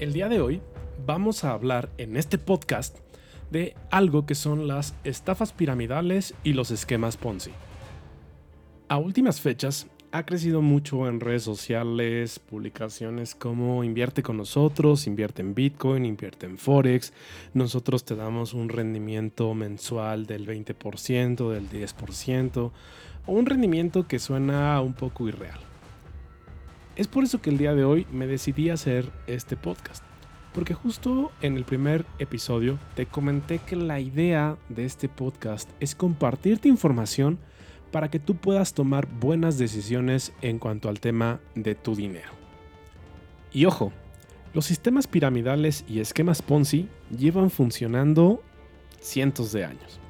El día de hoy vamos a hablar en este podcast de algo que son las estafas piramidales y los esquemas Ponzi. A últimas fechas ha crecido mucho en redes sociales, publicaciones como invierte con nosotros, invierte en Bitcoin, invierte en Forex, nosotros te damos un rendimiento mensual del 20%, del 10%, o un rendimiento que suena un poco irreal. Es por eso que el día de hoy me decidí a hacer este podcast. Porque justo en el primer episodio te comenté que la idea de este podcast es compartirte información para que tú puedas tomar buenas decisiones en cuanto al tema de tu dinero. Y ojo, los sistemas piramidales y esquemas Ponzi llevan funcionando cientos de años.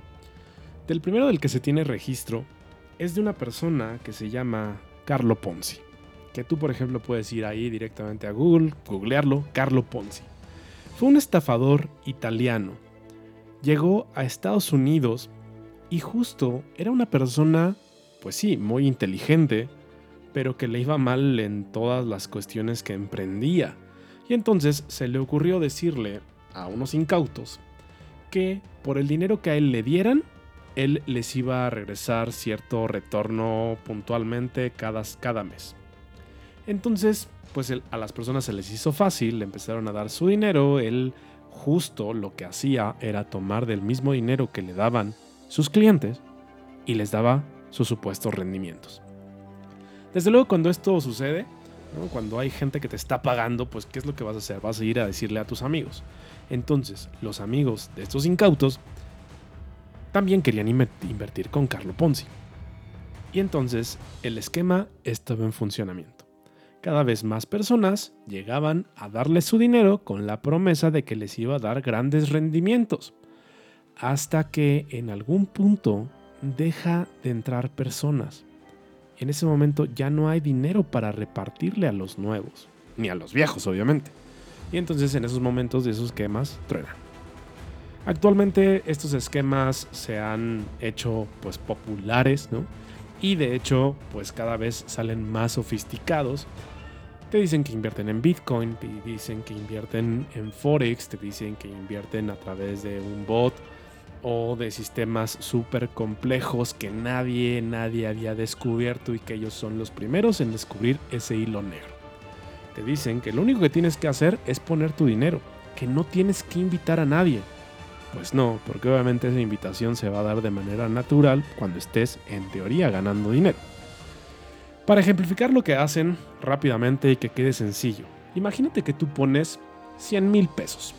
Del primero del que se tiene registro es de una persona que se llama Carlo Ponzi que tú, por ejemplo, puedes ir ahí directamente a Google, googlearlo, Carlo Ponzi. Fue un estafador italiano. Llegó a Estados Unidos y justo era una persona, pues sí, muy inteligente, pero que le iba mal en todas las cuestiones que emprendía. Y entonces se le ocurrió decirle a unos incautos que por el dinero que a él le dieran, él les iba a regresar cierto retorno puntualmente cada, cada mes. Entonces, pues a las personas se les hizo fácil, le empezaron a dar su dinero, él justo lo que hacía era tomar del mismo dinero que le daban sus clientes y les daba sus supuestos rendimientos. Desde luego cuando esto sucede, cuando hay gente que te está pagando, pues ¿qué es lo que vas a hacer? Vas a ir a decirle a tus amigos. Entonces, los amigos de estos incautos también querían invertir con Carlo Ponzi. Y entonces el esquema estaba en funcionamiento cada vez más personas llegaban a darle su dinero con la promesa de que les iba a dar grandes rendimientos, hasta que en algún punto deja de entrar personas. En ese momento ya no hay dinero para repartirle a los nuevos, ni a los viejos obviamente. Y entonces en esos momentos de esos esquemas truenan. Actualmente estos esquemas se han hecho pues populares, ¿no? Y de hecho pues cada vez salen más sofisticados te dicen que invierten en Bitcoin, te dicen que invierten en Forex, te dicen que invierten a través de un bot o de sistemas súper complejos que nadie, nadie había descubierto y que ellos son los primeros en descubrir ese hilo negro. Te dicen que lo único que tienes que hacer es poner tu dinero, que no tienes que invitar a nadie. Pues no, porque obviamente esa invitación se va a dar de manera natural cuando estés en teoría ganando dinero. Para ejemplificar lo que hacen rápidamente y que quede sencillo, imagínate que tú pones 100 mil pesos.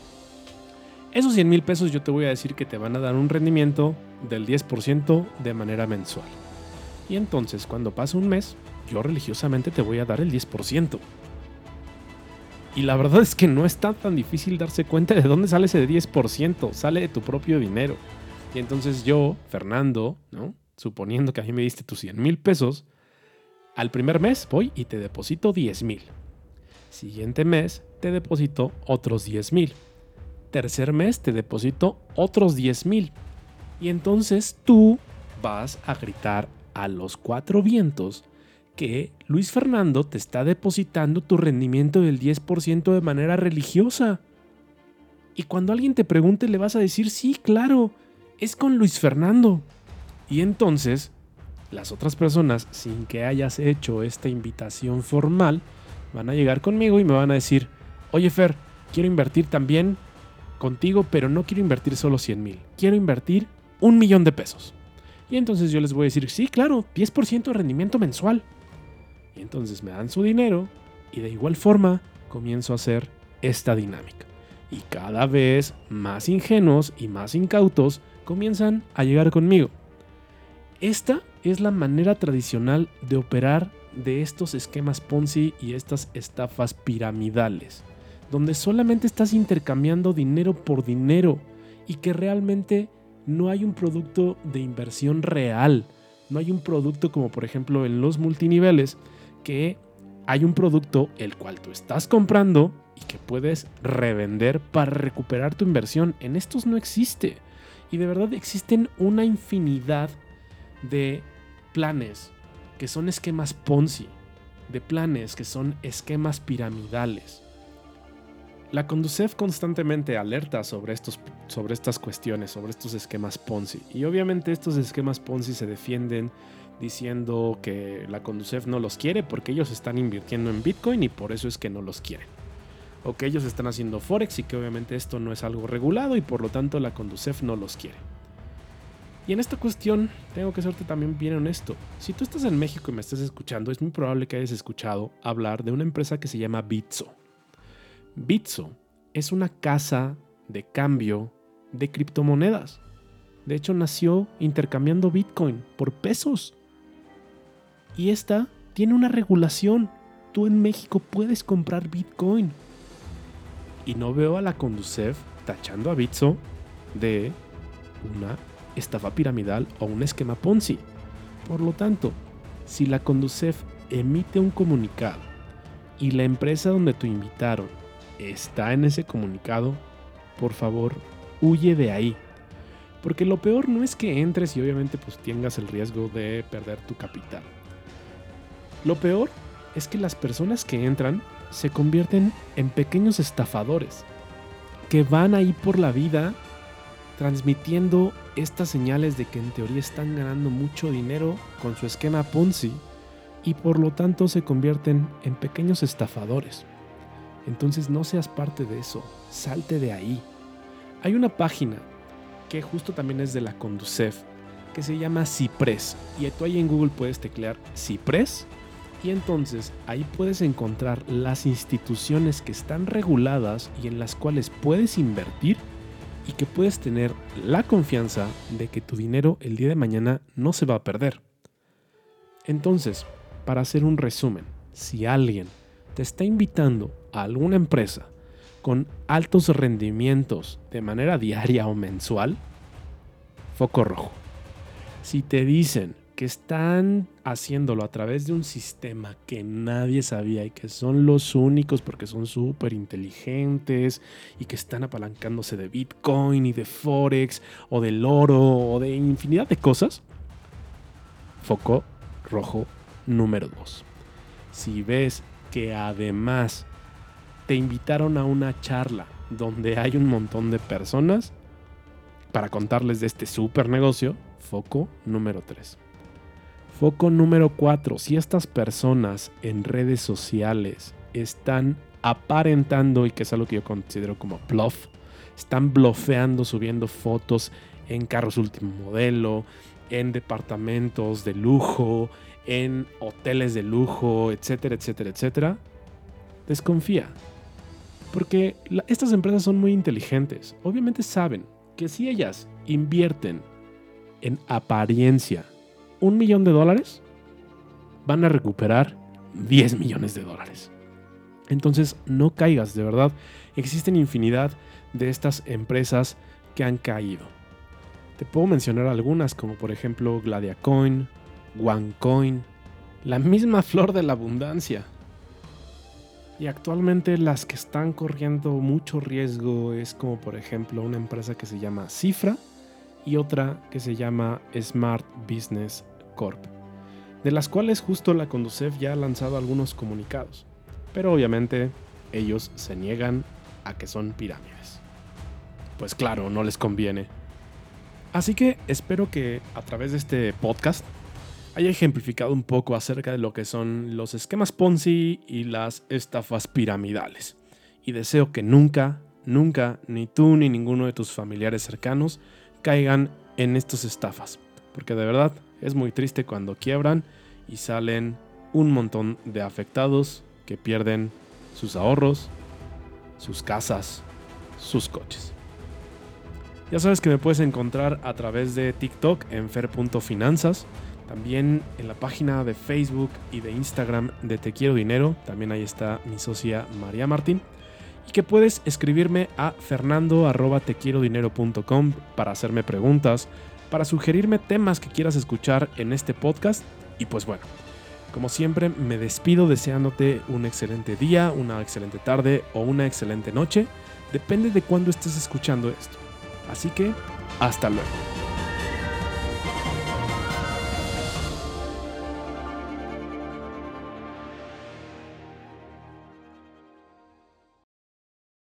Esos 100 mil pesos yo te voy a decir que te van a dar un rendimiento del 10% de manera mensual. Y entonces cuando pase un mes, yo religiosamente te voy a dar el 10%. Y la verdad es que no está tan difícil darse cuenta de dónde sale ese 10%, sale de tu propio dinero. Y entonces yo, Fernando, ¿no? suponiendo que a mí me diste tus 100 mil pesos, al primer mes voy y te deposito 10 mil. Siguiente mes te deposito otros 10 mil. Tercer mes te deposito otros 10 mil. Y entonces tú vas a gritar a los cuatro vientos que Luis Fernando te está depositando tu rendimiento del 10% de manera religiosa. Y cuando alguien te pregunte le vas a decir, sí, claro, es con Luis Fernando. Y entonces las otras personas, sin que hayas hecho esta invitación formal, van a llegar conmigo y me van a decir, oye Fer, quiero invertir también contigo, pero no quiero invertir solo 100 mil, quiero invertir un millón de pesos. Y entonces yo les voy a decir, sí, claro, 10% de rendimiento mensual. Y entonces me dan su dinero y de igual forma comienzo a hacer esta dinámica. Y cada vez más ingenuos y más incautos comienzan a llegar conmigo. Esta es la manera tradicional de operar de estos esquemas Ponzi y estas estafas piramidales, donde solamente estás intercambiando dinero por dinero y que realmente no hay un producto de inversión real, no hay un producto como por ejemplo en los multiniveles, que hay un producto el cual tú estás comprando y que puedes revender para recuperar tu inversión. En estos no existe. Y de verdad existen una infinidad de planes que son esquemas Ponzi, de planes que son esquemas piramidales. La Conducef constantemente alerta sobre, estos, sobre estas cuestiones, sobre estos esquemas Ponzi. Y obviamente estos esquemas Ponzi se defienden diciendo que la Conducef no los quiere porque ellos están invirtiendo en Bitcoin y por eso es que no los quieren. O que ellos están haciendo Forex y que obviamente esto no es algo regulado y por lo tanto la Conducef no los quiere. Y en esta cuestión tengo que serte también bien honesto. Si tú estás en México y me estás escuchando, es muy probable que hayas escuchado hablar de una empresa que se llama Bitso. Bitso es una casa de cambio de criptomonedas. De hecho, nació intercambiando Bitcoin por pesos. Y esta tiene una regulación. Tú en México puedes comprar Bitcoin. Y no veo a la Conducef tachando a Bitso de una estafa piramidal o un esquema Ponzi. Por lo tanto, si la Conducef emite un comunicado y la empresa donde te invitaron está en ese comunicado, por favor, huye de ahí. Porque lo peor no es que entres y obviamente pues tengas el riesgo de perder tu capital. Lo peor es que las personas que entran se convierten en pequeños estafadores que van ahí por la vida transmitiendo estas señales de que en teoría están ganando mucho dinero con su esquema Ponzi y por lo tanto se convierten en pequeños estafadores. Entonces no seas parte de eso, salte de ahí. Hay una página que justo también es de la Conducef que se llama Cipres y tú ahí en Google puedes teclear Cipres y entonces ahí puedes encontrar las instituciones que están reguladas y en las cuales puedes invertir y que puedes tener la confianza de que tu dinero el día de mañana no se va a perder. Entonces, para hacer un resumen, si alguien te está invitando a alguna empresa con altos rendimientos de manera diaria o mensual, foco rojo. Si te dicen que están haciéndolo a través de un sistema que nadie sabía y que son los únicos porque son súper inteligentes y que están apalancándose de Bitcoin y de Forex o del oro o de infinidad de cosas, foco rojo número 2. Si ves que además te invitaron a una charla donde hay un montón de personas para contarles de este super negocio, foco número 3. Foco número 4. Si estas personas en redes sociales están aparentando, y que es algo que yo considero como bluff, están blofeando, subiendo fotos en carros último modelo, en departamentos de lujo, en hoteles de lujo, etcétera, etcétera, etcétera, desconfía. Porque estas empresas son muy inteligentes. Obviamente saben que si ellas invierten en apariencia un millón de dólares, van a recuperar 10 millones de dólares. Entonces no caigas, de verdad. Existen infinidad de estas empresas que han caído. Te puedo mencionar algunas como por ejemplo Gladiacoin, OneCoin, la misma flor de la abundancia. Y actualmente las que están corriendo mucho riesgo es como por ejemplo una empresa que se llama Cifra y otra que se llama Smart Business Corp, de las cuales justo la Conducef ya ha lanzado algunos comunicados, pero obviamente ellos se niegan a que son pirámides. Pues claro, no les conviene. Así que espero que a través de este podcast haya ejemplificado un poco acerca de lo que son los esquemas Ponzi y las estafas piramidales. Y deseo que nunca, nunca, ni tú ni ninguno de tus familiares cercanos caigan en estas estafas. Porque de verdad es muy triste cuando quiebran y salen un montón de afectados que pierden sus ahorros, sus casas, sus coches. Ya sabes que me puedes encontrar a través de TikTok en fer.finanzas también en la página de Facebook y de Instagram de Te Quiero Dinero, también ahí está mi socia María Martín. Y que puedes escribirme a fernando.tequierodinero.com para hacerme preguntas, para sugerirme temas que quieras escuchar en este podcast. Y pues bueno, como siempre me despido deseándote un excelente día, una excelente tarde o una excelente noche. Depende de cuándo estés escuchando esto. Así que, hasta luego.